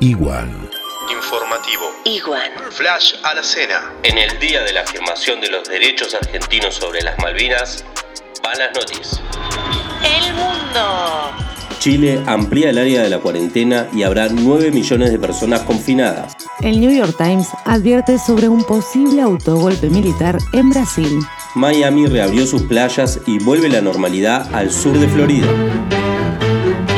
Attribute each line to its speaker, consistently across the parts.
Speaker 1: Igual.
Speaker 2: Informativo.
Speaker 3: Igual.
Speaker 2: Flash a la cena.
Speaker 4: En el día de la afirmación de los derechos argentinos sobre las Malvinas, van las noticias.
Speaker 3: El mundo.
Speaker 4: Chile amplía el área de la cuarentena y habrá 9 millones de personas confinadas.
Speaker 5: El New York Times advierte sobre un posible autogolpe militar en Brasil.
Speaker 4: Miami reabrió sus playas y vuelve la normalidad al sur de Florida.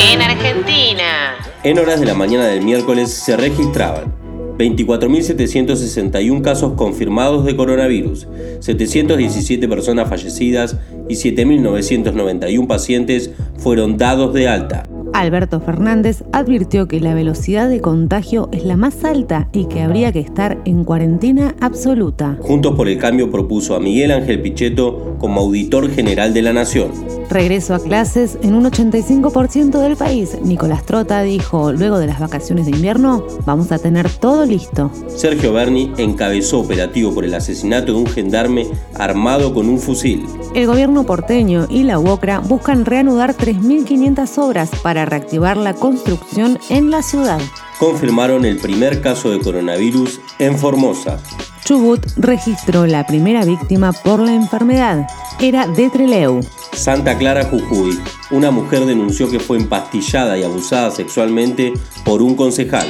Speaker 3: En Argentina.
Speaker 4: En horas de la mañana del miércoles se registraban 24.761 casos confirmados de coronavirus, 717 personas fallecidas y 7.991 pacientes fueron dados de alta.
Speaker 5: Alberto Fernández advirtió que la velocidad de contagio es la más alta y que habría que estar en cuarentena absoluta.
Speaker 4: Juntos por el Cambio propuso a Miguel Ángel Pichetto como auditor general de la Nación.
Speaker 5: Regreso a clases en un 85% del país. Nicolás Trota dijo, luego de las vacaciones de invierno, vamos a tener todo listo.
Speaker 4: Sergio Berni encabezó operativo por el asesinato de un gendarme armado con un fusil.
Speaker 5: El gobierno porteño y la UOCRA buscan reanudar 3.500 obras para reactivar la construcción en la ciudad.
Speaker 4: Confirmaron el primer caso de coronavirus en Formosa.
Speaker 5: Chubut registró la primera víctima por la enfermedad. Era de Treleu.
Speaker 4: Santa Clara Jujuy. Una mujer denunció que fue empastillada y abusada sexualmente por un concejal.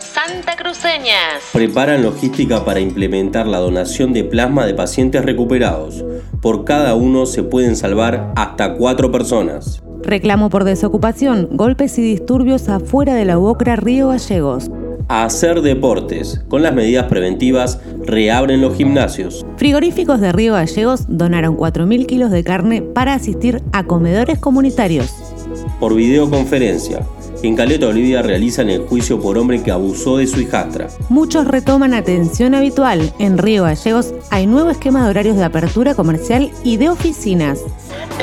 Speaker 3: Santa Cruceñas.
Speaker 4: Preparan logística para implementar la donación de plasma de pacientes recuperados. Por cada uno se pueden salvar hasta cuatro personas.
Speaker 5: Reclamo por desocupación, golpes y disturbios afuera de la UOCRA Río Gallegos.
Speaker 4: A hacer deportes. Con las medidas preventivas reabren los gimnasios.
Speaker 5: Frigoríficos de Río Gallegos donaron 4.000 kilos de carne para asistir a comedores comunitarios.
Speaker 4: Por videoconferencia. En Caleta, Olivia realizan el juicio por hombre que abusó de su hijastra.
Speaker 5: Muchos retoman atención habitual. En Río Gallegos hay nuevo esquema de horarios de apertura comercial y de oficinas.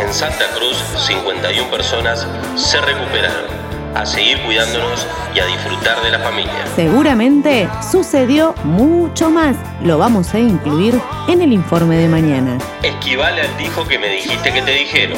Speaker 4: En Santa Cruz, 51 personas se recuperaron. A seguir cuidándonos y a disfrutar de la familia.
Speaker 5: Seguramente sucedió mucho más. Lo vamos a incluir en el informe de mañana.
Speaker 4: Esquivale al dijo que me dijiste que te dijeron.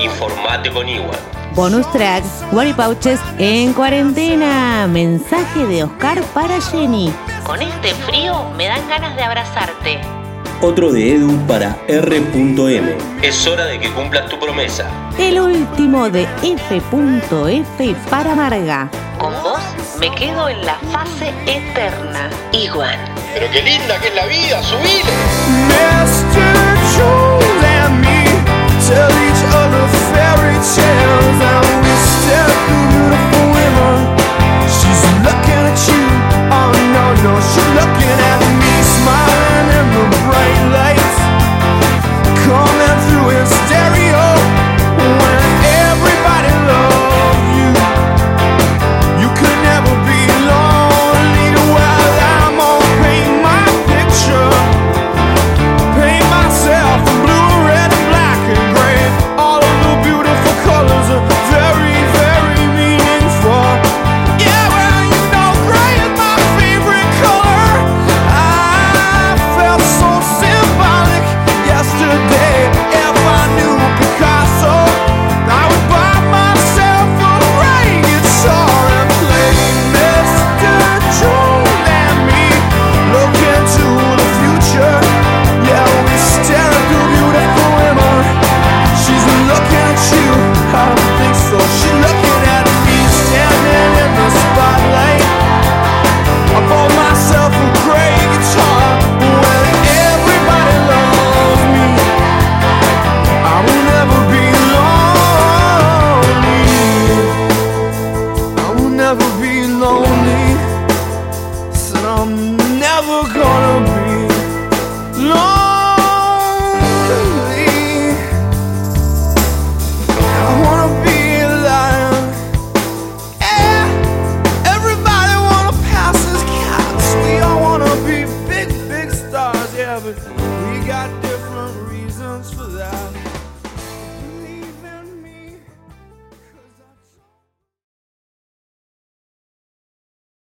Speaker 4: Informate con Igual.
Speaker 5: Bonus tracks, Pouches en cuarentena. Mensaje de Oscar para Jenny.
Speaker 3: Con este frío me dan ganas de abrazarte.
Speaker 4: Otro de Edu para R.M. Es hora de que cumplas tu promesa.
Speaker 5: El último de F.F para Marga.
Speaker 3: Con vos me quedo en la fase eterna. Igual.
Speaker 2: Pero qué linda que es la vida, subile.
Speaker 6: Mr. Jules and me tell each other fairy tales and